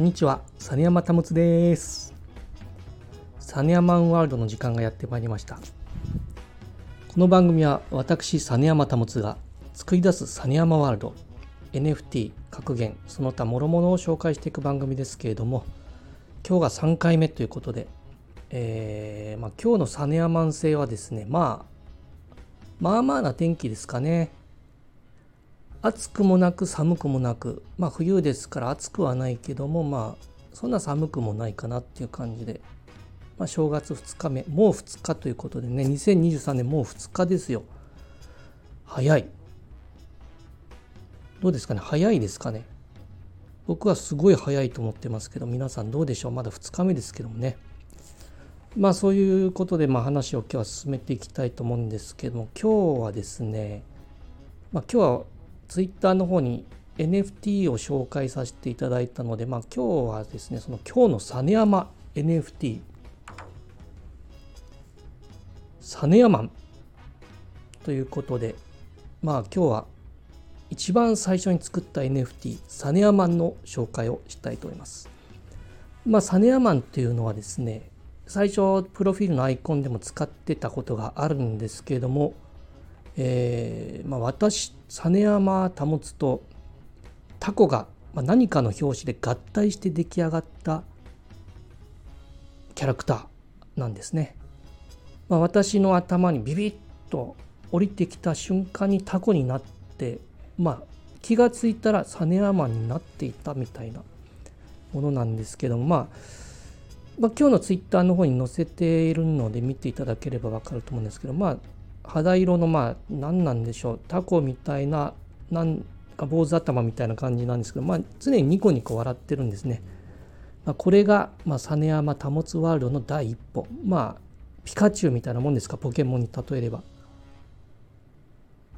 こんにちは、実山保です。サネヤマンワールドの時間がやってまいりました。この番組は私、実山保が作り出す実山ワールド、NFT、格言、その他諸々を紹介していく番組ですけれども、今日が3回目ということで、えーまあ、今日の実山星はですね、まあ、まあまあな天気ですかね。暑くもなく寒くもなくまあ冬ですから暑くはないけどもまあそんな寒くもないかなっていう感じで、まあ、正月2日目もう2日ということでね2023年もう2日ですよ。早い。どうですかね？早いですかね？僕はすごい早いと思ってますけど皆さんどうでしょう？まだ2日目ですけどもね。まあそういうことでまあ話を今日は進めていきたいと思うんですけども今日はですねまあ今日はツイッターの方に NFT を紹介させていただいたので、まあ、今日はですね、その今日の実山 NFT、実山ということで、まあ今日は一番最初に作った NFT、サネアマンの紹介をしたいと思います。まあ、サネアマンっていうのはですね、最初、プロフィールのアイコンでも使ってたことがあるんですけれども、えーまあ、私実山保とタコが何かの表紙で合体して出来上がったキャラクターなんですね。まあ、私の頭にビビッと降りてきた瞬間にタコになって、まあ、気がついたら実山になっていたみたいなものなんですけども、まあ、まあ、今日のツイッターの方に載せているので見ていただければ分かると思うんですけど、まあ、肌色のまあ何なんでしょうタコみたいななんか坊主頭みたいな感じなんですけど、まあ、常にニコニコ笑ってるんですね。まあ、これが、まあ、実山保つワールドの第一歩。まあピカチュウみたいなもんですか？ポケモンに例えれば。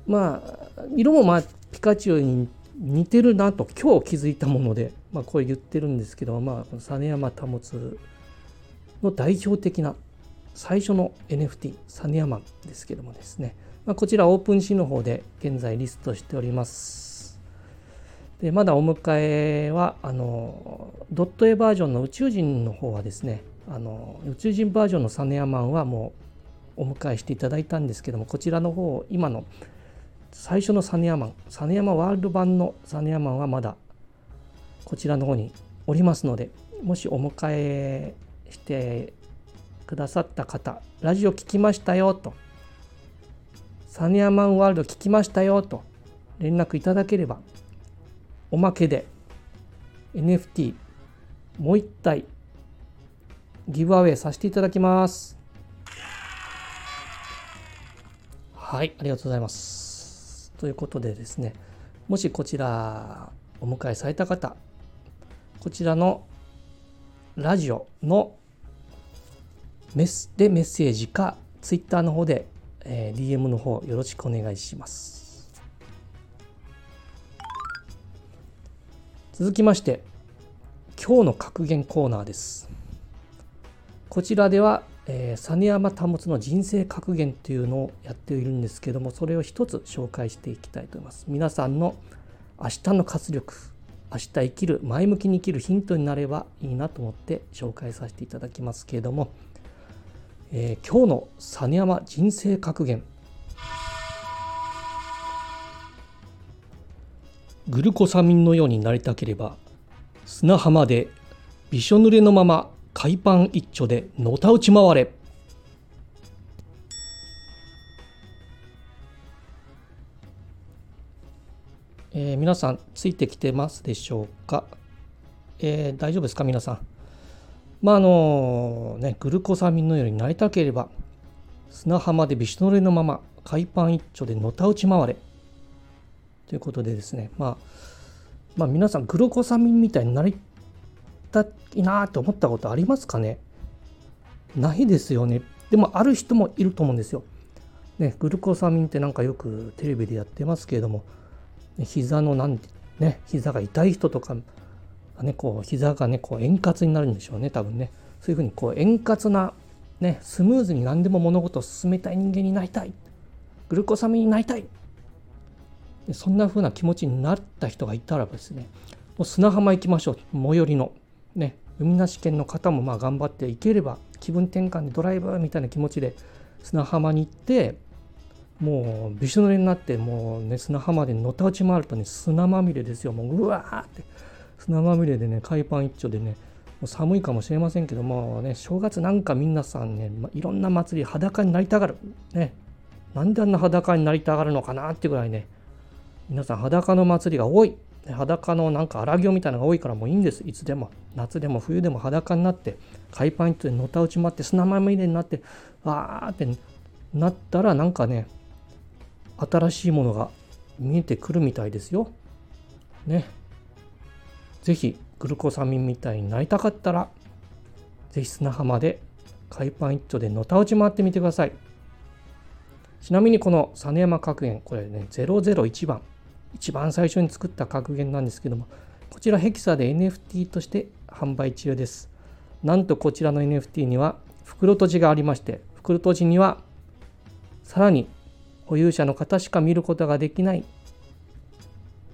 まあ色もまあピカチュウに似てるなと今日気づいたもので、まあ、これ言ってるんですけど、まあ、実山保つの代表的な最初の NFT サネアマンですけどもですね、まあ、こちらオープンシーの方で現在リストしております。でまだお迎えはあのドット絵バージョンの宇宙人の方はですねあの宇宙人バージョンのサネアマンはもうお迎えしていただいたんですけどもこちらの方今の最初のサネアマンサネアマワールド版のサネアマンはまだこちらの方におりますのでもしお迎えしてくださった方、ラジオ聞きましたよと、サニアマンワールド聞きましたよと連絡いただければ、おまけで NFT もう一体ギブアウェイさせていただきます。はい、ありがとうございます。ということでですね、もしこちらお迎えされた方、こちらのラジオのメスでメッセージか Twitter の方で、えー、DM の方よろしくお願いします。続きまして今日の格言コーナーです。こちらでは、えー、実山保の人生格言というのをやっているんですけどもそれを一つ紹介していきたいと思います。皆さんの明日の活力明日生きる前向きに生きるヒントになればいいなと思って紹介させていただきますけれどもえー、今日の実山人生格言。グルコサミンのようになりたければ砂浜でびしょ濡れのまま海パン一丁でのたうち回れ。え、皆さんついてきてますでしょうか、えー、大丈夫ですか？皆さん。まああのね、グルコサミンのようになりたければ、砂浜でびしょ濡れのまま海パン一丁でのたうち回れ。ということでですね、まあ、まあ皆さんグルコサミンみたいになりたいなと思ったことありますかね？ないですよね。でもある人もいると思うんですよ。ね、グルコサミンってなんかよくテレビでやってますけれども、膝のなんね、膝が痛い人とかね、こう膝がねこう円滑になるんでしょうね多分ね。そういうふうにこう円滑な、ね、スムーズに何でも物事を進めたい人間になりたい。グルコサミンになりたい。そんなふうな気持ちになった人がいたらばですねもう砂浜行きましょう。最寄りのね海なし県の方もまあ頑張っていければ気分転換でドライブみたいな気持ちで砂浜に行ってもうびしょ濡れになってもうね砂浜でのたうち回るとね砂まみれですよ。もううわーって。砂まみれでね海パン一丁でねもう寒いかもしれませんけどもね正月なんか皆さんね、まいろんな祭り裸になりたがる。ね。なんであんな裸になりたがるのかなってぐらいね皆さん裸の祭りが多い。裸のなんか荒行みたいなのが多いからもういいんです。いつでも。夏でも冬でも裸になって海パン一丁でのたうち回って砂まみれになってわーってなったらなんかね新しいものが見えてくるみたいですよ。ね。ぜひグルコサミンみたいになりたかったらぜひ砂浜で海パン一丁でのたうち回ってみてください。ちなみにこの実山格言これね001番一番最初に作った格言なんですけどもこちらヘキサで NFT として販売中です。なんとこちらの NFT には袋閉じがありまして袋閉じにはさらに保有者の方しか見ることができない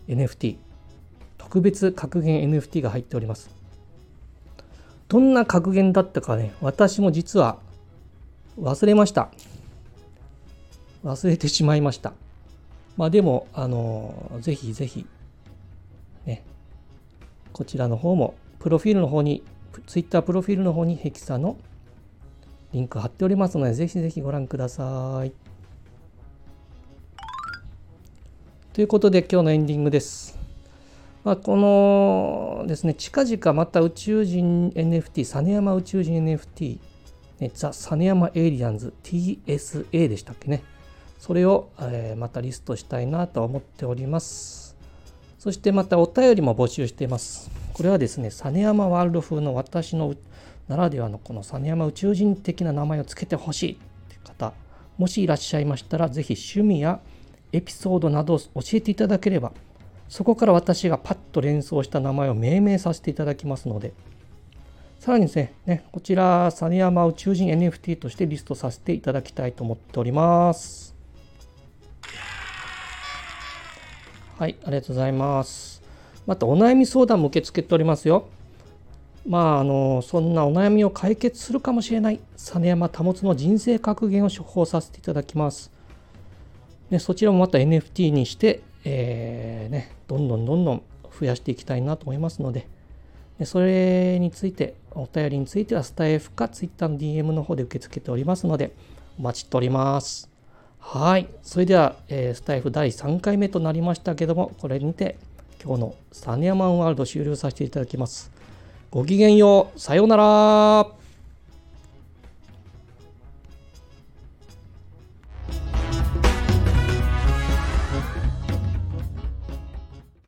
NFT 特別格言 NFT が入っております。どんな格言だったかね私も実は忘れました。忘れてしまいました。まあでもあのぜひぜひねこちらの方もプロフィールの方に Twitter プロフィールの方にヘキサのリンク貼っておりますのでぜひぜひご覧ください。ということで今日のエンディングです。まあ、このですね、近々また宇宙人 NFT、実山宇宙人 NFT、ね、ザ・実山エイリアンズ TSA でしたっけね。それを、えー、またリストしたいなと思っております。そしてまたお便りも募集しています。これはですね、実山ワールド風の私のならではのこの実山宇宙人的な名前を付けてほしいって方、もしいらっしゃいましたら、ぜひ趣味やエピソードなどを教えていただければそこから私がパッと連想した名前を命名させていただきますのでさらにですね、ねこちら、実山宇宙人 NFT としてリストさせていただきたいと思っております。はい、ありがとうございます。また、お悩み相談も受け付けておりますよ。まあ、あの、そんなお悩みを解決するかもしれない、実山保の人生格言を処方させていただきます。でそちらもまた NFT にして、えー、ね、どんどんどんどん増やしていきたいなと思いますので、でそれについて、お便りについてはスタイフか Twitter の DM の方で受け付けておりますので、お待ちしております。はい。それでは、えー、スタイフ第3回目となりましたけども、これにて今日のサネアマンワールド終了させていただきます。ごきげんよう。さようなら。